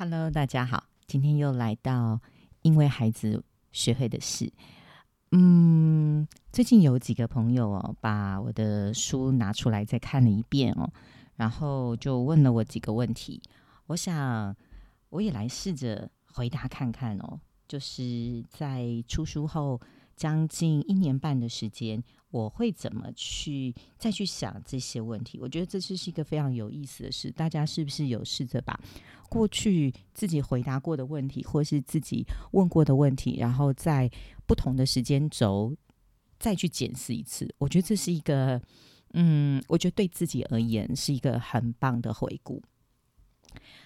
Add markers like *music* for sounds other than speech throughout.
Hello，大家好，今天又来到因为孩子学会的事。嗯，最近有几个朋友哦，把我的书拿出来再看了一遍哦，然后就问了我几个问题，我想我也来试着回答看看哦。就是在出书后将近一年半的时间，我会怎么去再去想这些问题？我觉得这是是一个非常有意思的事。大家是不是有试着把过去自己回答过的问题，或是自己问过的问题，然后在不同的时间轴再去检视一次？我觉得这是一个，嗯，我觉得对自己而言是一个很棒的回顾。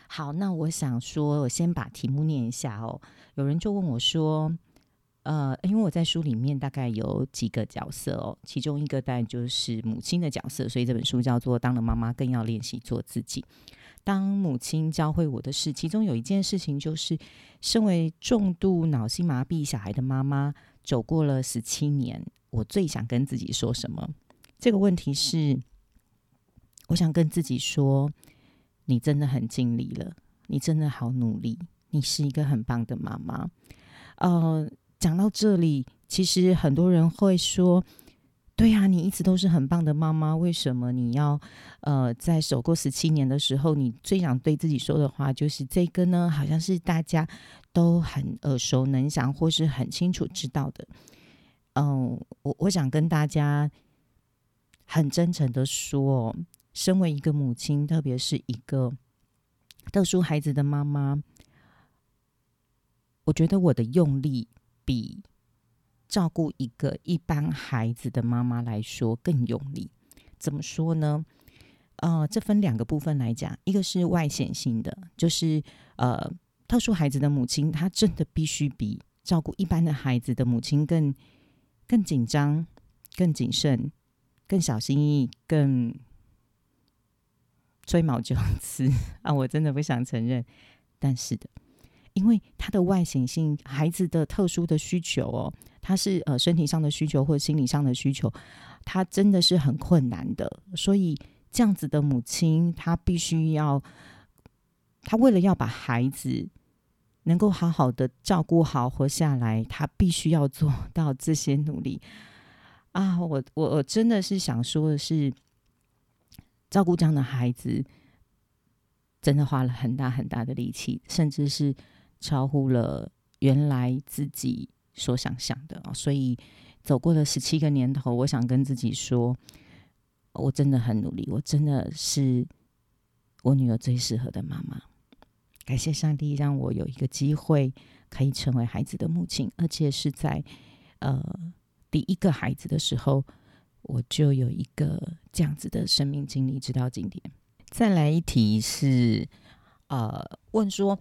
好，那我想说，我先把题目念一下哦。有人就问我说：“呃，因为我在书里面大概有几个角色哦，其中一个当然就是母亲的角色，所以这本书叫做《当了妈妈更要练习做自己》。当母亲教会我的事，其中有一件事情就是，身为重度脑性麻痹小孩的妈妈，走过了十七年，我最想跟自己说什么？这个问题是，我想跟自己说。”你真的很尽力了，你真的好努力，你是一个很棒的妈妈。呃，讲到这里，其实很多人会说：“对呀，你一直都是很棒的妈妈，为什么你要呃在守过十七年的时候，你最想对自己说的话就是这个呢？好像是大家都很耳熟能详，或是很清楚知道的。”嗯，我我想跟大家很真诚的说。身为一个母亲，特别是一个特殊孩子的妈妈，我觉得我的用力比照顾一个一般孩子的妈妈来说更用力。怎么说呢？呃，这分两个部分来讲，一个是外显性的，就是呃，特殊孩子的母亲，她真的必须比照顾一般的孩子的母亲更更紧张、更谨慎、更小心翼翼、更。吹毛求疵啊！我真的不想承认，但是的，因为他的外显性，孩子的特殊的需求哦，他是呃身体上的需求或心理上的需求，他真的是很困难的。所以这样子的母亲，她必须要，她为了要把孩子能够好好的照顾好活下来，她必须要做 *laughs* 到这些努力啊！我我我真的是想说的是。照顾这样的孩子，真的花了很大很大的力气，甚至是超乎了原来自己所想象的啊！所以走过了十七个年头，我想跟自己说，我真的很努力，我真的是我女儿最适合的妈妈。感谢上帝让我有一个机会可以成为孩子的母亲，而且是在呃第一个孩子的时候。我就有一个这样子的生命经历，直到今天。再来一题是，呃，问说，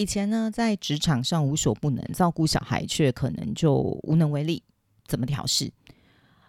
以前呢在职场上无所不能，照顾小孩却可能就无能为力，怎么调试？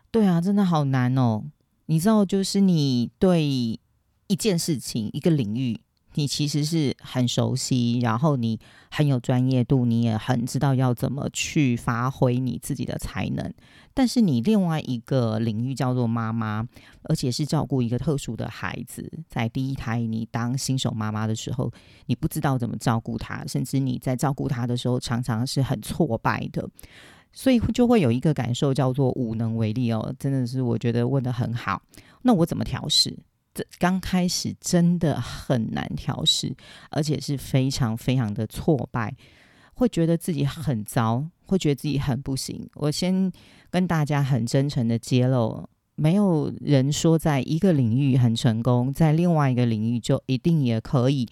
对啊，真的好难哦。你知道，就是你对一件事情、一个领域。你其实是很熟悉，然后你很有专业度，你也很知道要怎么去发挥你自己的才能。但是你另外一个领域叫做妈妈，而且是照顾一个特殊的孩子，在第一胎你当新手妈妈的时候，你不知道怎么照顾他，甚至你在照顾他的时候常常是很挫败的，所以就会有一个感受叫做无能为力哦。真的是我觉得问的很好，那我怎么调试？这刚开始真的很难调试，而且是非常非常的挫败，会觉得自己很糟，会觉得自己很不行。我先跟大家很真诚的揭露，没有人说在一个领域很成功，在另外一个领域就一定也可以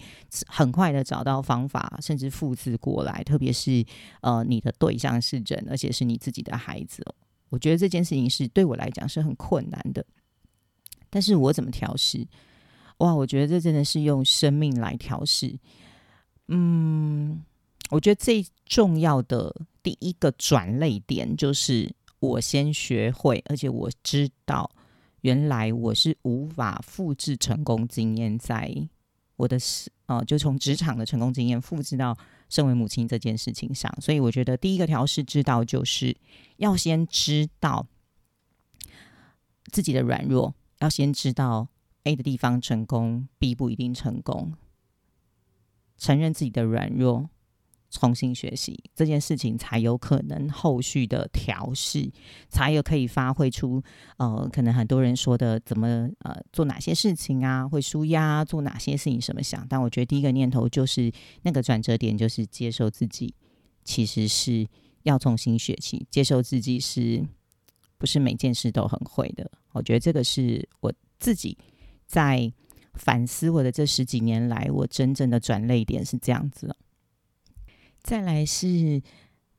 很快的找到方法，甚至复制过来。特别是呃，你的对象是人，而且是你自己的孩子，我觉得这件事情是对我来讲是很困难的。但是我怎么调试？哇，我觉得这真的是用生命来调试。嗯，我觉得最重要的第一个转类点就是我先学会，而且我知道原来我是无法复制成功经验，在我的是哦，就从职场的成功经验复制到身为母亲这件事情上。所以我觉得第一个调试之道就是要先知道自己的软弱。要先知道 A 的地方成功，B 不一定成功。承认自己的软弱。重新学习这件事情，才有可能后续的调试，才有可以发挥出呃，可能很多人说的怎么呃做哪些事情啊，会舒压，做哪些事情什么想。但我觉得第一个念头就是那个转折点，就是接受自己，其实是要重新学习，接受自己是不是每件事都很会的。我觉得这个是我自己在反思我的这十几年来，我真正的转泪点是这样子。再来是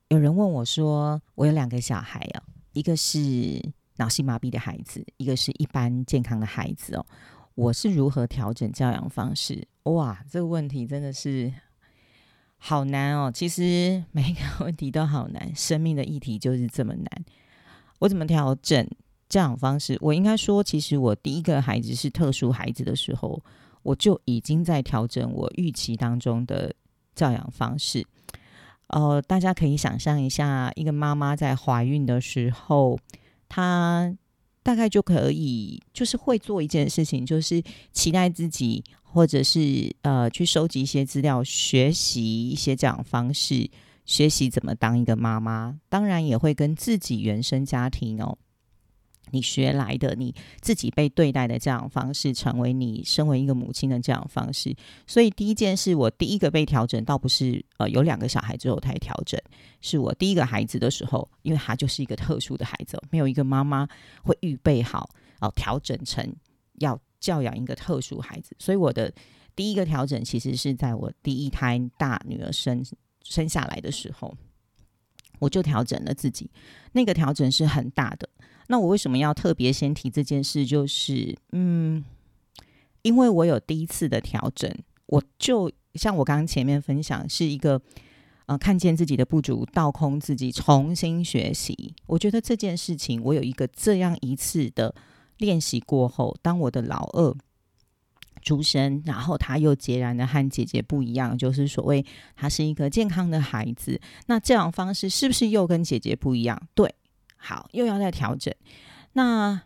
有人问我说：“我有两个小孩哦，一个是脑性麻痹的孩子，一个是一般健康的孩子哦。我是如何调整教养方式？哇，这个问题真的是好难哦。其实每一个问题都好难，生命的议题就是这么难。我怎么调整教养方式？我应该说，其实我第一个孩子是特殊孩子的时候，我就已经在调整我预期当中的教养方式。”呃，大家可以想象一下，一个妈妈在怀孕的时候，她大概就可以，就是会做一件事情，就是期待自己，或者是呃，去收集一些资料，学习一些这样方式，学习怎么当一个妈妈。当然，也会跟自己原生家庭哦。你学来的，你自己被对待的这样方式，成为你身为一个母亲的这样方式。所以第一件事，我第一个被调整，倒不是呃有两个小孩之后才调整，是我第一个孩子的时候，因为他就是一个特殊的孩子，没有一个妈妈会预备好哦调整成要教养一个特殊孩子。所以我的第一个调整，其实是在我第一胎大女儿生生下来的时候，我就调整了自己。那个调整是很大的。那我为什么要特别先提这件事？就是，嗯，因为我有第一次的调整，我就像我刚刚前面分享，是一个呃，看见自己的不足，倒空自己，重新学习。我觉得这件事情，我有一个这样一次的练习过后，当我的老二出生，然后他又截然的和姐姐不一样，就是所谓他是一个健康的孩子，那这样方式是不是又跟姐姐不一样？对。好，又要再调整。那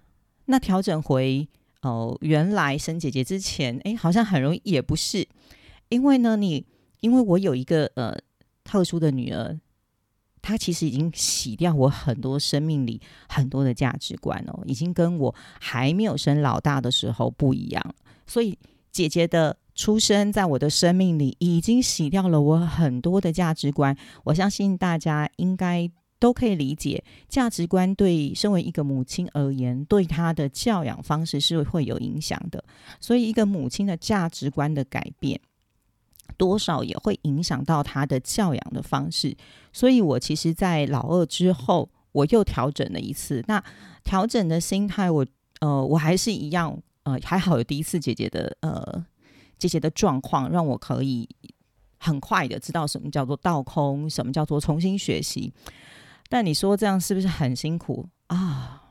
那调整回哦，原来生姐姐之前，哎，好像很容易，也不是。因为呢，你因为我有一个呃特殊的女儿，她其实已经洗掉我很多生命里很多的价值观哦，已经跟我还没有生老大的时候不一样。所以姐姐的出生在我的生命里，已经洗掉了我很多的价值观。我相信大家应该。都可以理解，价值观对身为一个母亲而言，对她的教养方式是会有影响的。所以，一个母亲的价值观的改变，多少也会影响到她的教养的方式。所以我其实，在老二之后，我又调整了一次。那调整的心态，我呃，我还是一样，呃，还好有第一次姐姐的呃姐姐的状况，让我可以很快的知道什么叫做倒空，什么叫做重新学习。但你说这样是不是很辛苦啊？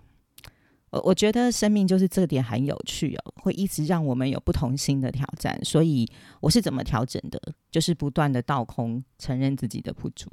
我我觉得生命就是这点很有趣哦，会一直让我们有不同新的挑战。所以我是怎么调整的？就是不断的倒空，承认自己的不足。